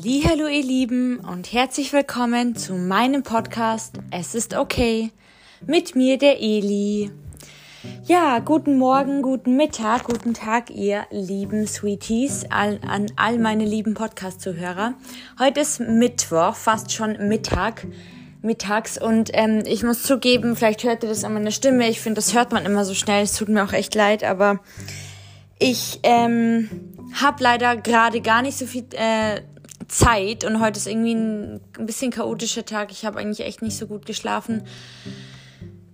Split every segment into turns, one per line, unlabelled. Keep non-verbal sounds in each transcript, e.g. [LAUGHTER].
Hallo ihr Lieben und herzlich willkommen zu meinem Podcast Es ist okay mit mir der Eli. Ja, guten Morgen, guten Mittag, guten Tag ihr lieben Sweeties all, an all meine lieben Podcast-Zuhörer. Heute ist Mittwoch, fast schon Mittag mittags und ähm, ich muss zugeben, vielleicht hört ihr das an meiner Stimme. Ich finde, das hört man immer so schnell. Es tut mir auch echt leid, aber ich ähm, habe leider gerade gar nicht so viel äh, Zeit und heute ist irgendwie ein, bisschen chaotischer Tag. Ich habe eigentlich echt nicht so gut geschlafen.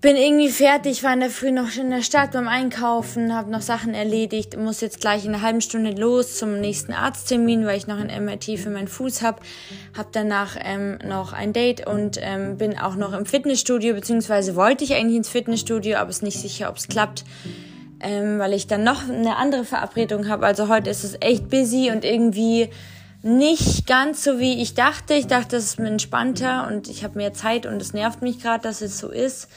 Bin irgendwie fertig, war in der Früh noch in der Stadt beim Einkaufen, habe noch Sachen erledigt, muss jetzt gleich in einer halben Stunde los zum nächsten Arzttermin, weil ich noch ein MRT für meinen Fuß habe. Habe danach ähm, noch ein Date und ähm, bin auch noch im Fitnessstudio, beziehungsweise wollte ich eigentlich ins Fitnessstudio, aber ist nicht sicher, ob es klappt ähm, weil ich dann noch eine andere Verabredung habe. Also heute ist es echt busy und irgendwie nicht ganz so wie ich dachte. Ich dachte, es ist entspannter und ich habe mehr Zeit und es nervt mich gerade, dass es so ist.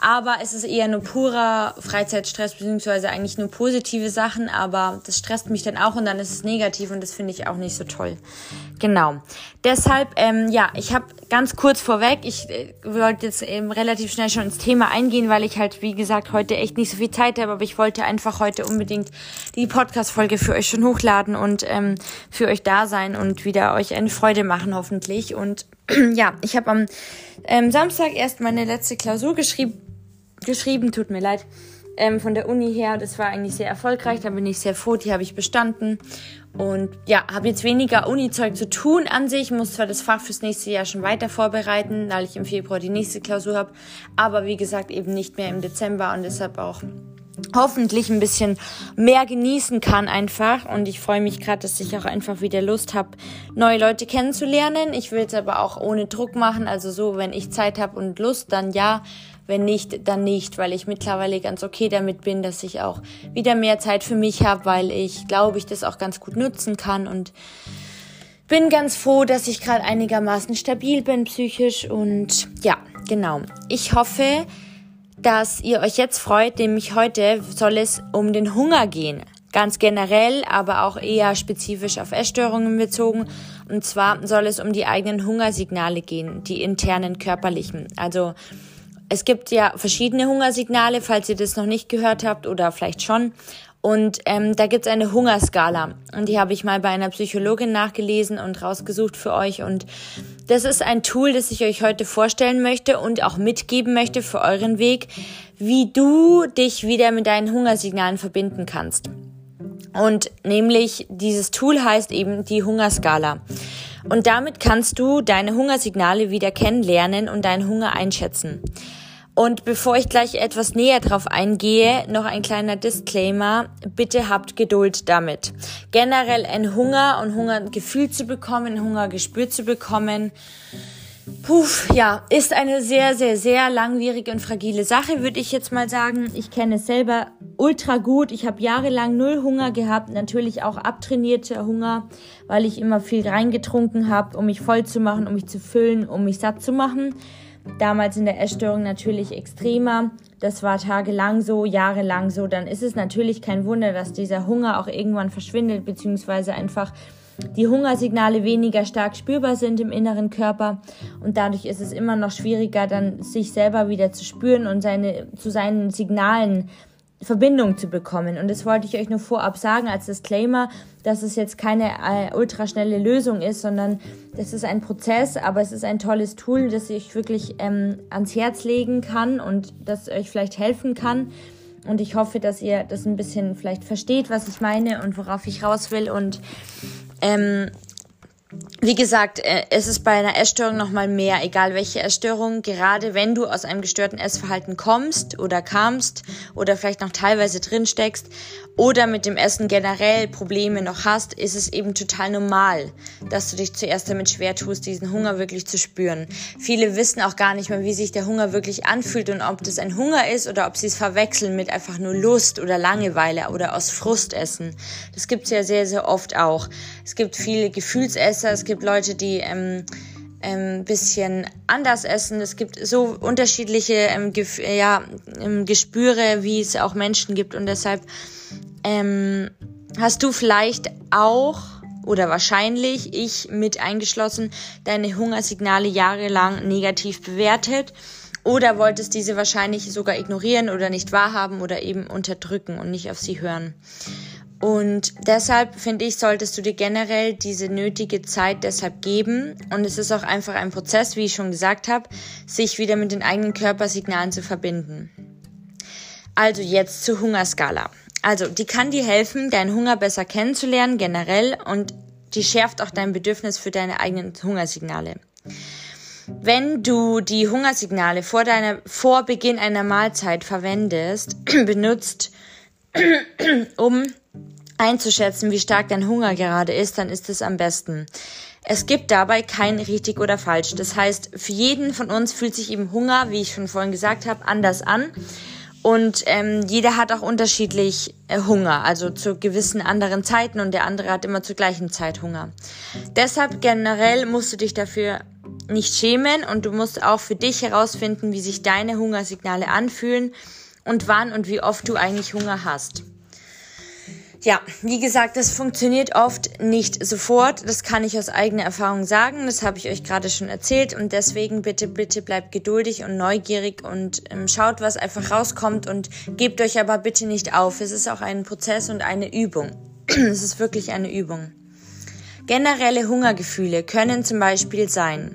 Aber es ist eher nur purer Freizeitstress, beziehungsweise eigentlich nur positive Sachen, aber das stresst mich dann auch und dann ist es negativ und das finde ich auch nicht so toll. Genau. Deshalb, ähm, ja, ich habe ganz kurz vorweg, ich äh, wollte jetzt eben relativ schnell schon ins Thema eingehen, weil ich halt, wie gesagt, heute echt nicht so viel Zeit habe, aber ich wollte einfach heute unbedingt die Podcast-Folge für euch schon hochladen und ähm, für euch da sein und wieder euch eine Freude machen, hoffentlich. Und [CLEARS THROAT] ja, ich habe am ähm, Samstag erst meine letzte Klausur geschrieben geschrieben, tut mir leid, ähm, von der Uni her. Das war eigentlich sehr erfolgreich, da bin ich sehr froh, die habe ich bestanden. Und ja, habe jetzt weniger Uni-Zeug zu tun an sich, muss zwar das Fach fürs nächste Jahr schon weiter vorbereiten, weil ich im Februar die nächste Klausur habe, aber wie gesagt eben nicht mehr im Dezember und deshalb auch hoffentlich ein bisschen mehr genießen kann einfach. Und ich freue mich gerade, dass ich auch einfach wieder Lust habe, neue Leute kennenzulernen. Ich will es aber auch ohne Druck machen. Also so, wenn ich Zeit habe und Lust, dann ja. Wenn nicht, dann nicht, weil ich mittlerweile ganz okay damit bin, dass ich auch wieder mehr Zeit für mich habe, weil ich glaube, ich das auch ganz gut nutzen kann und bin ganz froh, dass ich gerade einigermaßen stabil bin psychisch und ja, genau. Ich hoffe, dass ihr euch jetzt freut, nämlich heute soll es um den Hunger gehen. Ganz generell, aber auch eher spezifisch auf Essstörungen bezogen. Und zwar soll es um die eigenen Hungersignale gehen, die internen körperlichen. Also es gibt ja verschiedene Hungersignale, falls ihr das noch nicht gehört habt oder vielleicht schon. Und ähm, da gibt's eine Hungerskala. Und die habe ich mal bei einer Psychologin nachgelesen und rausgesucht für euch. Und das ist ein Tool, das ich euch heute vorstellen möchte und auch mitgeben möchte für euren Weg, wie du dich wieder mit deinen Hungersignalen verbinden kannst. Und nämlich dieses Tool heißt eben die Hungerskala. Und damit kannst du deine Hungersignale wieder kennenlernen und deinen Hunger einschätzen. Und bevor ich gleich etwas näher drauf eingehe, noch ein kleiner Disclaimer. Bitte habt Geduld damit. Generell ein Hunger und Hungergefühl zu bekommen, Hungergespür zu bekommen, Puh, ja, ist eine sehr, sehr, sehr langwierige und fragile Sache, würde ich jetzt mal sagen. Ich kenne es selber ultra gut. Ich habe jahrelang null Hunger gehabt, natürlich auch abtrainierter Hunger, weil ich immer viel reingetrunken habe, um mich voll zu machen, um mich zu füllen, um mich satt zu machen. Damals in der Essstörung natürlich extremer. Das war tagelang so, jahrelang so. Dann ist es natürlich kein Wunder, dass dieser Hunger auch irgendwann verschwindet, beziehungsweise einfach die Hungersignale weniger stark spürbar sind im inneren Körper und dadurch ist es immer noch schwieriger, dann sich selber wieder zu spüren und seine, zu seinen Signalen Verbindung zu bekommen. Und das wollte ich euch nur vorab sagen als Disclaimer, dass es jetzt keine äh, ultraschnelle Lösung ist, sondern das ist ein Prozess, aber es ist ein tolles Tool, das ich wirklich ähm, ans Herz legen kann und das euch vielleicht helfen kann. Und ich hoffe, dass ihr das ein bisschen vielleicht versteht, was ich meine und worauf ich raus will. Und ähm, wie gesagt, äh, es ist bei einer Essstörung nochmal mehr, egal welche Essstörung, gerade wenn du aus einem gestörten Essverhalten kommst oder kamst oder vielleicht noch teilweise drin steckst oder mit dem Essen generell Probleme noch hast, ist es eben total normal, dass du dich zuerst damit schwer tust, diesen Hunger wirklich zu spüren. Viele wissen auch gar nicht mehr, wie sich der Hunger wirklich anfühlt und ob das ein Hunger ist oder ob sie es verwechseln mit einfach nur Lust oder Langeweile oder aus Frust essen. Das gibt's ja sehr, sehr oft auch. Es gibt viele Gefühlsesser, es gibt Leute, die ähm, ähm, bisschen anders essen. Es gibt so unterschiedliche ähm, Gef ja, ähm, Gespüre, wie es auch Menschen gibt und deshalb ähm, hast du vielleicht auch oder wahrscheinlich, ich mit eingeschlossen, deine Hungersignale jahrelang negativ bewertet oder wolltest diese wahrscheinlich sogar ignorieren oder nicht wahrhaben oder eben unterdrücken und nicht auf sie hören. Und deshalb finde ich, solltest du dir generell diese nötige Zeit deshalb geben. Und es ist auch einfach ein Prozess, wie ich schon gesagt habe, sich wieder mit den eigenen Körpersignalen zu verbinden. Also jetzt zur Hungerskala. Also, die kann dir helfen, deinen Hunger besser kennenzulernen, generell, und die schärft auch dein Bedürfnis für deine eigenen Hungersignale. Wenn du die Hungersignale vor deiner, vor Beginn einer Mahlzeit verwendest, [CLEARS THROAT] benutzt, [CLEARS THROAT] um einzuschätzen, wie stark dein Hunger gerade ist, dann ist es am besten. Es gibt dabei kein richtig oder falsch. Das heißt, für jeden von uns fühlt sich eben Hunger, wie ich schon vorhin gesagt habe, anders an. Und ähm, jeder hat auch unterschiedlich äh, Hunger, also zu gewissen anderen Zeiten und der andere hat immer zur gleichen Zeit Hunger. Deshalb generell musst du dich dafür nicht schämen und du musst auch für dich herausfinden, wie sich deine Hungersignale anfühlen und wann und wie oft du eigentlich Hunger hast. Ja, wie gesagt, das funktioniert oft nicht sofort. Das kann ich aus eigener Erfahrung sagen. Das habe ich euch gerade schon erzählt. Und deswegen bitte, bitte bleibt geduldig und neugierig und ähm, schaut, was einfach rauskommt und gebt euch aber bitte nicht auf. Es ist auch ein Prozess und eine Übung. [CLEARS THROAT] es ist wirklich eine Übung. Generelle Hungergefühle können zum Beispiel sein,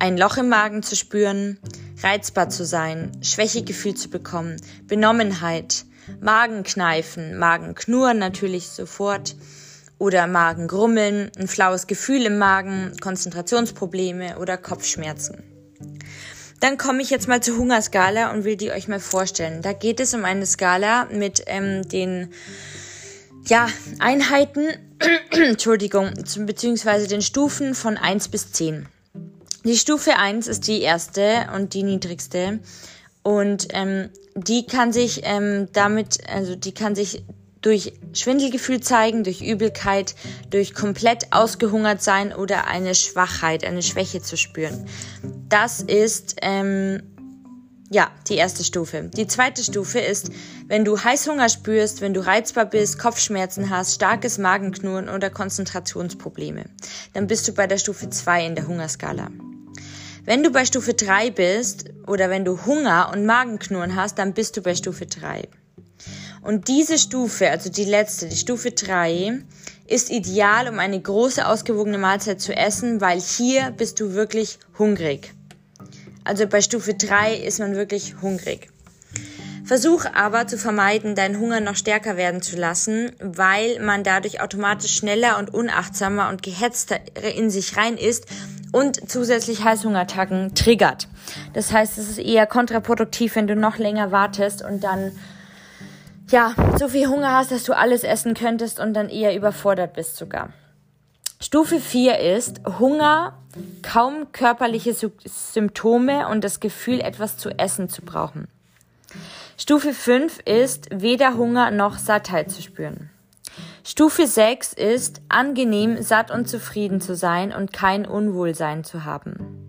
ein Loch im Magen zu spüren, reizbar zu sein, Schwächegefühl zu bekommen, Benommenheit, Magenkneifen, Magenknurren natürlich sofort oder Magengrummeln, ein flaues Gefühl im Magen, Konzentrationsprobleme oder Kopfschmerzen. Dann komme ich jetzt mal zur Hungerskala und will die euch mal vorstellen. Da geht es um eine Skala mit ähm, den ja, Einheiten, [CLEARS THROAT] Entschuldigung, beziehungsweise den Stufen von 1 bis 10. Die Stufe 1 ist die erste und die niedrigste. Und ähm, die kann sich ähm, damit, also die kann sich durch Schwindelgefühl zeigen, durch Übelkeit, durch komplett ausgehungert sein oder eine Schwachheit, eine Schwäche zu spüren. Das ist ähm, ja die erste Stufe. Die zweite Stufe ist, wenn du Heißhunger spürst, wenn du reizbar bist, Kopfschmerzen hast, starkes Magenknurren oder Konzentrationsprobleme. Dann bist du bei der Stufe 2 in der Hungerskala. Wenn du bei Stufe 3 bist oder wenn du Hunger und Magenknurren hast, dann bist du bei Stufe 3. Und diese Stufe, also die letzte, die Stufe 3, ist ideal, um eine große ausgewogene Mahlzeit zu essen, weil hier bist du wirklich hungrig. Also bei Stufe 3 ist man wirklich hungrig. Versuch aber zu vermeiden, deinen Hunger noch stärker werden zu lassen, weil man dadurch automatisch schneller und unachtsamer und gehetzter in sich rein ist und zusätzlich Heißhungerattacken triggert. Das heißt, es ist eher kontraproduktiv, wenn du noch länger wartest und dann ja, so viel Hunger hast, dass du alles essen könntest und dann eher überfordert bist sogar. Stufe 4 ist Hunger, kaum körperliche Symptome und das Gefühl, etwas zu essen zu brauchen. Stufe 5 ist weder Hunger noch Sattheit zu spüren. Stufe 6 ist, angenehm, satt und zufrieden zu sein und kein Unwohlsein zu haben.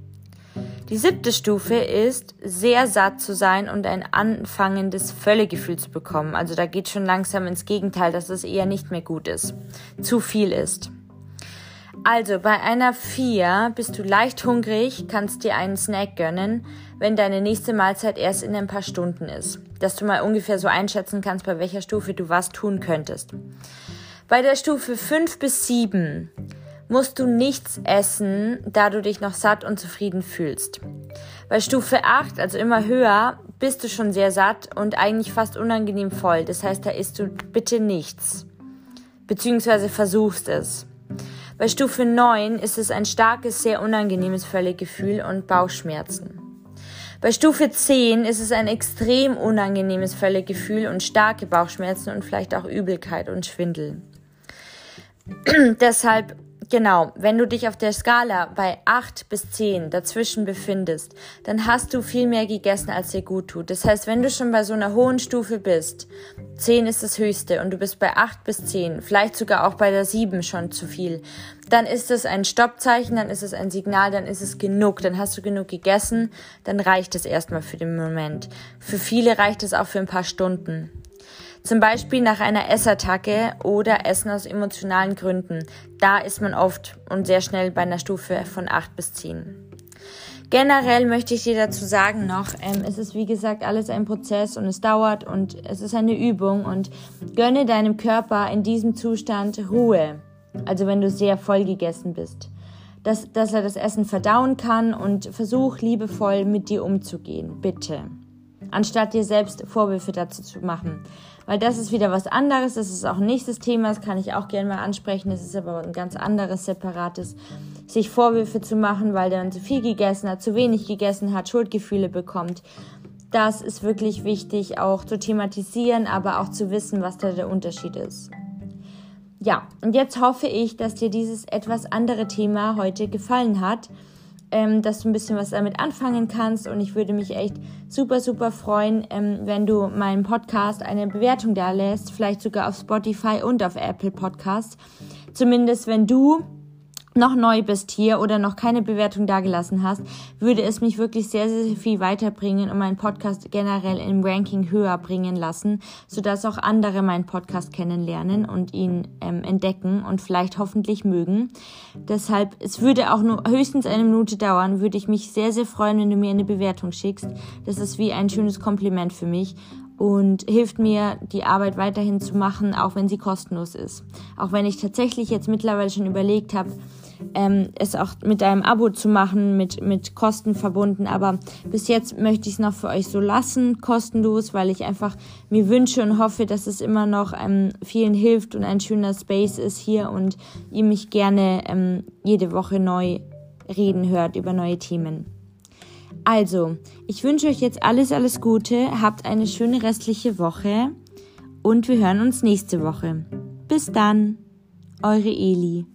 Die siebte Stufe ist, sehr satt zu sein und ein anfangendes Völlegefühl zu bekommen. Also da geht schon langsam ins Gegenteil, dass es eher nicht mehr gut ist. Zu viel ist. Also bei einer 4 bist du leicht hungrig, kannst dir einen Snack gönnen, wenn deine nächste Mahlzeit erst in ein paar Stunden ist. Dass du mal ungefähr so einschätzen kannst, bei welcher Stufe du was tun könntest. Bei der Stufe 5 bis 7 musst du nichts essen, da du dich noch satt und zufrieden fühlst. Bei Stufe 8, also immer höher, bist du schon sehr satt und eigentlich fast unangenehm voll. Das heißt, da isst du bitte nichts. Beziehungsweise versuchst es. Bei Stufe 9 ist es ein starkes, sehr unangenehmes Völlegefühl und Bauchschmerzen. Bei Stufe 10 ist es ein extrem unangenehmes Völlegefühl und starke Bauchschmerzen und vielleicht auch Übelkeit und Schwindel. [CLEARS THROAT] Deshalb, genau, wenn du dich auf der Skala bei 8 bis 10 dazwischen befindest, dann hast du viel mehr gegessen, als dir gut tut. Das heißt, wenn du schon bei so einer hohen Stufe bist, 10 ist das höchste und du bist bei 8 bis 10, vielleicht sogar auch bei der 7 schon zu viel, dann ist es ein Stoppzeichen, dann ist es ein Signal, dann ist es genug, dann hast du genug gegessen, dann reicht es erstmal für den Moment. Für viele reicht es auch für ein paar Stunden. Zum Beispiel nach einer Essattacke oder Essen aus emotionalen Gründen. Da ist man oft und sehr schnell bei einer Stufe von 8 bis 10. Generell möchte ich dir dazu sagen noch, ähm, es ist wie gesagt alles ein Prozess und es dauert und es ist eine Übung und gönne deinem Körper in diesem Zustand Ruhe. Also wenn du sehr voll gegessen bist. Dass, dass er das Essen verdauen kann und versuch liebevoll mit dir umzugehen. Bitte. Anstatt dir selbst Vorwürfe dazu zu machen. Weil das ist wieder was anderes, das ist auch ein nächstes Thema, das kann ich auch gerne mal ansprechen, das ist aber ein ganz anderes, separates sich Vorwürfe zu machen, weil der zu viel gegessen hat, zu wenig gegessen hat, Schuldgefühle bekommt. Das ist wirklich wichtig auch zu thematisieren, aber auch zu wissen, was da der Unterschied ist. Ja, und jetzt hoffe ich, dass dir dieses etwas andere Thema heute gefallen hat, ähm, dass du ein bisschen was damit anfangen kannst und ich würde mich echt super, super freuen, ähm, wenn du meinem Podcast eine Bewertung da lässt, vielleicht sogar auf Spotify und auf Apple Podcasts. Zumindest wenn du noch neu bist hier oder noch keine Bewertung dagelassen hast, würde es mich wirklich sehr, sehr viel weiterbringen und meinen Podcast generell im Ranking höher bringen lassen, sodass auch andere meinen Podcast kennenlernen und ihn ähm, entdecken und vielleicht hoffentlich mögen. Deshalb, es würde auch nur höchstens eine Minute dauern, würde ich mich sehr, sehr freuen, wenn du mir eine Bewertung schickst. Das ist wie ein schönes Kompliment für mich und hilft mir, die Arbeit weiterhin zu machen, auch wenn sie kostenlos ist. Auch wenn ich tatsächlich jetzt mittlerweile schon überlegt habe, ähm, es auch mit einem Abo zu machen, mit, mit Kosten verbunden. Aber bis jetzt möchte ich es noch für euch so lassen, kostenlos, weil ich einfach mir wünsche und hoffe, dass es immer noch ähm, vielen hilft und ein schöner Space ist hier und ihr mich gerne ähm, jede Woche neu reden hört über neue Themen. Also, ich wünsche euch jetzt alles, alles Gute, habt eine schöne restliche Woche und wir hören uns nächste Woche. Bis dann, eure Eli.